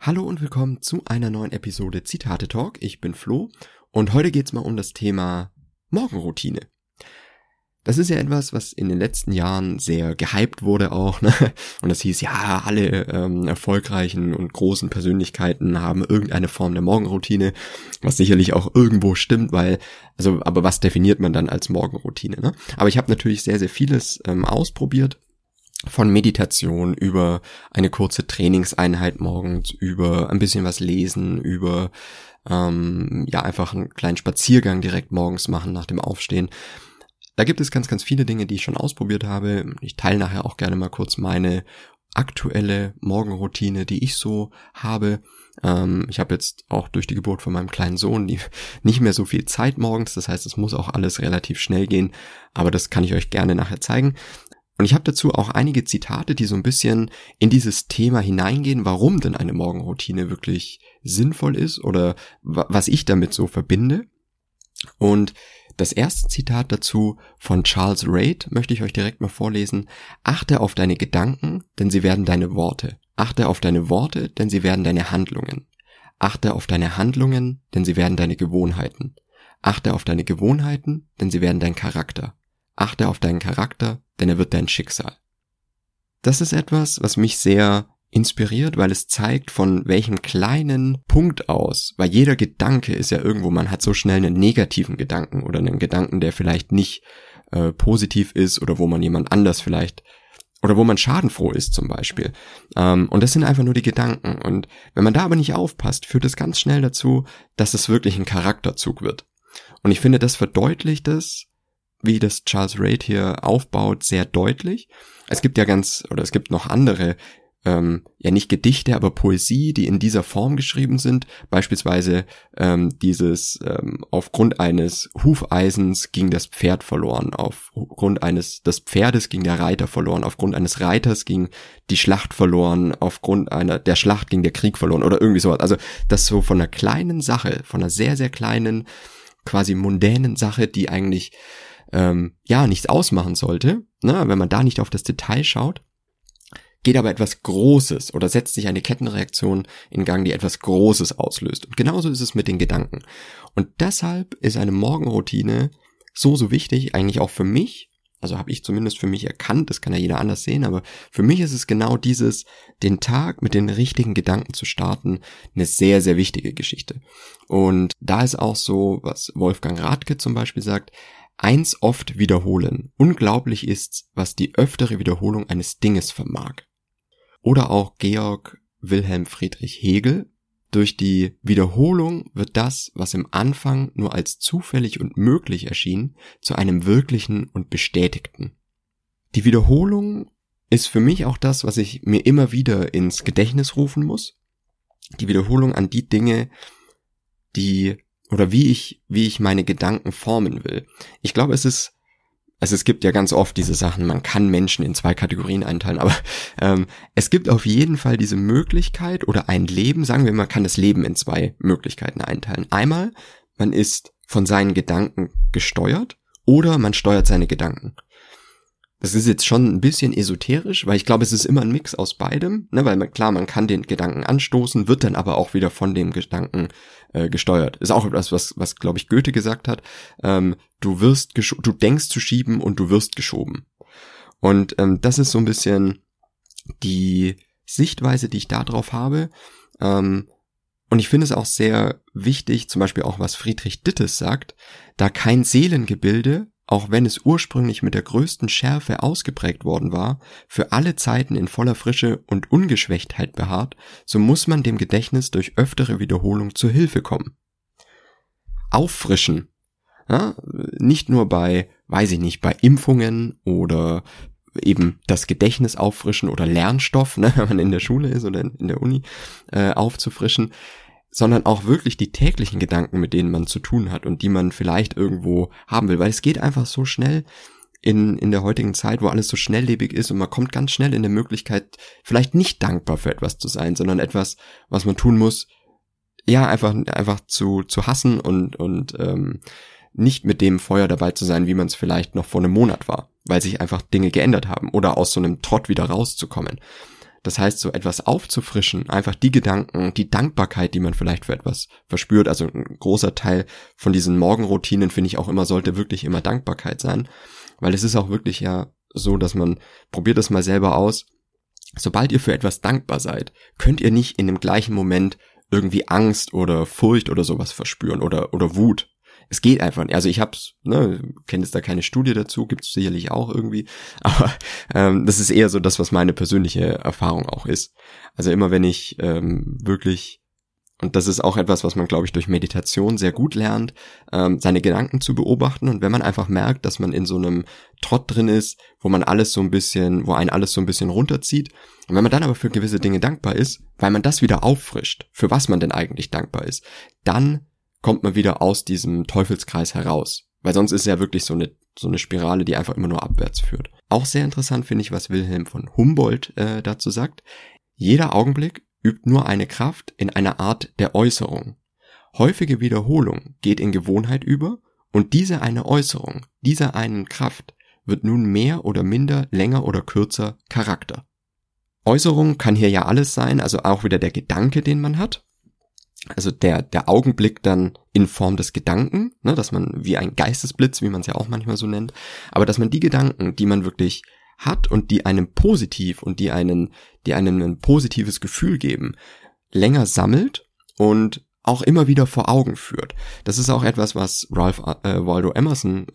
Hallo und willkommen zu einer neuen Episode Zitate Talk. Ich bin Flo und heute geht's mal um das Thema Morgenroutine. Das ist ja etwas, was in den letzten Jahren sehr gehypt wurde auch. Ne? Und das hieß, ja, alle ähm, erfolgreichen und großen Persönlichkeiten haben irgendeine Form der Morgenroutine, was sicherlich auch irgendwo stimmt, weil, also, aber was definiert man dann als Morgenroutine? Ne? Aber ich habe natürlich sehr, sehr vieles ähm, ausprobiert von Meditation über eine kurze Trainingseinheit morgens, über ein bisschen was lesen, über ähm, ja einfach einen kleinen Spaziergang direkt morgens machen nach dem Aufstehen. Da gibt es ganz, ganz viele Dinge, die ich schon ausprobiert habe. Ich teile nachher auch gerne mal kurz meine aktuelle Morgenroutine, die ich so habe. Ähm, ich habe jetzt auch durch die Geburt von meinem kleinen Sohn nicht mehr so viel Zeit morgens. Das heißt, es muss auch alles relativ schnell gehen. Aber das kann ich euch gerne nachher zeigen. Und ich habe dazu auch einige Zitate, die so ein bisschen in dieses Thema hineingehen, warum denn eine Morgenroutine wirklich sinnvoll ist oder was ich damit so verbinde. Und das erste Zitat dazu von Charles Reid möchte ich euch direkt mal vorlesen. Achte auf deine Gedanken, denn sie werden deine Worte. Achte auf deine Worte, denn sie werden deine Handlungen. Achte auf deine Handlungen, denn sie werden deine Gewohnheiten. Achte auf deine Gewohnheiten, denn sie werden dein Charakter. Achte auf deinen Charakter, denn er wird dein Schicksal. Das ist etwas, was mich sehr inspiriert, weil es zeigt, von welchem kleinen Punkt aus, weil jeder Gedanke ist ja irgendwo, man hat so schnell einen negativen Gedanken oder einen Gedanken, der vielleicht nicht äh, positiv ist oder wo man jemand anders vielleicht oder wo man schadenfroh ist zum Beispiel. Ähm, und das sind einfach nur die Gedanken. Und wenn man da aber nicht aufpasst, führt es ganz schnell dazu, dass es wirklich ein Charakterzug wird. Und ich finde, das verdeutlicht es, wie das Charles Reid hier aufbaut, sehr deutlich. Es gibt ja ganz, oder es gibt noch andere, ähm, ja nicht Gedichte, aber Poesie, die in dieser Form geschrieben sind. Beispielsweise ähm, dieses ähm, aufgrund eines Hufeisens ging das Pferd verloren, aufgrund eines des Pferdes ging der Reiter verloren, aufgrund eines Reiters ging die Schlacht verloren, aufgrund einer der Schlacht ging der Krieg verloren oder irgendwie sowas. Also das so von einer kleinen Sache, von einer sehr sehr kleinen, quasi mundänen Sache, die eigentlich ähm, ja nichts ausmachen sollte, ne, wenn man da nicht auf das Detail schaut, geht aber etwas Großes oder setzt sich eine Kettenreaktion in Gang, die etwas Großes auslöst. Und genauso ist es mit den Gedanken. Und deshalb ist eine Morgenroutine so, so wichtig, eigentlich auch für mich. Also habe ich zumindest für mich erkannt, das kann ja jeder anders sehen, aber für mich ist es genau dieses, den Tag mit den richtigen Gedanken zu starten, eine sehr, sehr wichtige Geschichte. Und da ist auch so, was Wolfgang Radke zum Beispiel sagt, Eins oft wiederholen. Unglaublich ist's, was die öftere Wiederholung eines Dinges vermag. Oder auch Georg Wilhelm Friedrich Hegel. Durch die Wiederholung wird das, was im Anfang nur als zufällig und möglich erschien, zu einem wirklichen und bestätigten. Die Wiederholung ist für mich auch das, was ich mir immer wieder ins Gedächtnis rufen muss. Die Wiederholung an die Dinge, die oder wie ich, wie ich meine Gedanken formen will. Ich glaube, es ist, also es gibt ja ganz oft diese Sachen, man kann Menschen in zwei Kategorien einteilen, aber ähm, es gibt auf jeden Fall diese Möglichkeit oder ein Leben, sagen wir, man kann das Leben in zwei Möglichkeiten einteilen. Einmal, man ist von seinen Gedanken gesteuert oder man steuert seine Gedanken. Das ist jetzt schon ein bisschen esoterisch, weil ich glaube, es ist immer ein Mix aus beidem, ne, weil man, klar, man kann den Gedanken anstoßen, wird dann aber auch wieder von dem Gedanken äh, gesteuert. Ist auch etwas, was, was glaube ich Goethe gesagt hat. Ähm, du wirst, du denkst zu schieben und du wirst geschoben. Und ähm, das ist so ein bisschen die Sichtweise, die ich da drauf habe. Ähm, und ich finde es auch sehr wichtig, zum Beispiel auch was Friedrich Dittes sagt, da kein Seelengebilde auch wenn es ursprünglich mit der größten Schärfe ausgeprägt worden war, für alle Zeiten in voller Frische und Ungeschwächtheit beharrt, so muss man dem Gedächtnis durch öftere Wiederholung zu Hilfe kommen. Auffrischen. Ja, nicht nur bei, weiß ich nicht, bei Impfungen oder eben das Gedächtnis auffrischen oder Lernstoff, ne, wenn man in der Schule ist oder in der Uni, äh, aufzufrischen sondern auch wirklich die täglichen Gedanken, mit denen man zu tun hat und die man vielleicht irgendwo haben will, weil es geht einfach so schnell in, in der heutigen Zeit, wo alles so schnelllebig ist und man kommt ganz schnell in der Möglichkeit, vielleicht nicht dankbar für etwas zu sein, sondern etwas, was man tun muss, ja, einfach, einfach zu, zu hassen und, und ähm, nicht mit dem Feuer dabei zu sein, wie man es vielleicht noch vor einem Monat war, weil sich einfach Dinge geändert haben oder aus so einem Trott wieder rauszukommen. Das heißt, so etwas aufzufrischen, einfach die Gedanken, die Dankbarkeit, die man vielleicht für etwas verspürt. Also ein großer Teil von diesen Morgenroutinen finde ich auch immer, sollte wirklich immer Dankbarkeit sein. Weil es ist auch wirklich ja so, dass man, probiert das mal selber aus. Sobald ihr für etwas dankbar seid, könnt ihr nicht in dem gleichen Moment irgendwie Angst oder Furcht oder sowas verspüren oder, oder Wut es geht einfach nicht. Also ich hab's, ne, kenne jetzt da keine Studie dazu, gibt's sicherlich auch irgendwie, aber ähm, das ist eher so das, was meine persönliche Erfahrung auch ist. Also immer wenn ich ähm, wirklich und das ist auch etwas, was man, glaube ich, durch Meditation sehr gut lernt, ähm, seine Gedanken zu beobachten. Und wenn man einfach merkt, dass man in so einem Trott drin ist, wo man alles so ein bisschen, wo einen alles so ein bisschen runterzieht, und wenn man dann aber für gewisse Dinge dankbar ist, weil man das wieder auffrischt, für was man denn eigentlich dankbar ist, dann kommt man wieder aus diesem Teufelskreis heraus. Weil sonst ist ja wirklich so eine, so eine Spirale, die einfach immer nur abwärts führt. Auch sehr interessant finde ich, was Wilhelm von Humboldt äh, dazu sagt. Jeder Augenblick übt nur eine Kraft in einer Art der Äußerung. Häufige Wiederholung geht in Gewohnheit über und diese eine Äußerung, dieser einen Kraft wird nun mehr oder minder, länger oder kürzer Charakter. Äußerung kann hier ja alles sein, also auch wieder der Gedanke, den man hat also der, der Augenblick dann in Form des Gedanken, ne, dass man wie ein Geistesblitz, wie man es ja auch manchmal so nennt, aber dass man die Gedanken, die man wirklich hat und die einem positiv und die einen, die einem ein positives Gefühl geben, länger sammelt und auch immer wieder vor Augen führt. Das ist auch etwas, was Ralph äh, Waldo Emerson äh,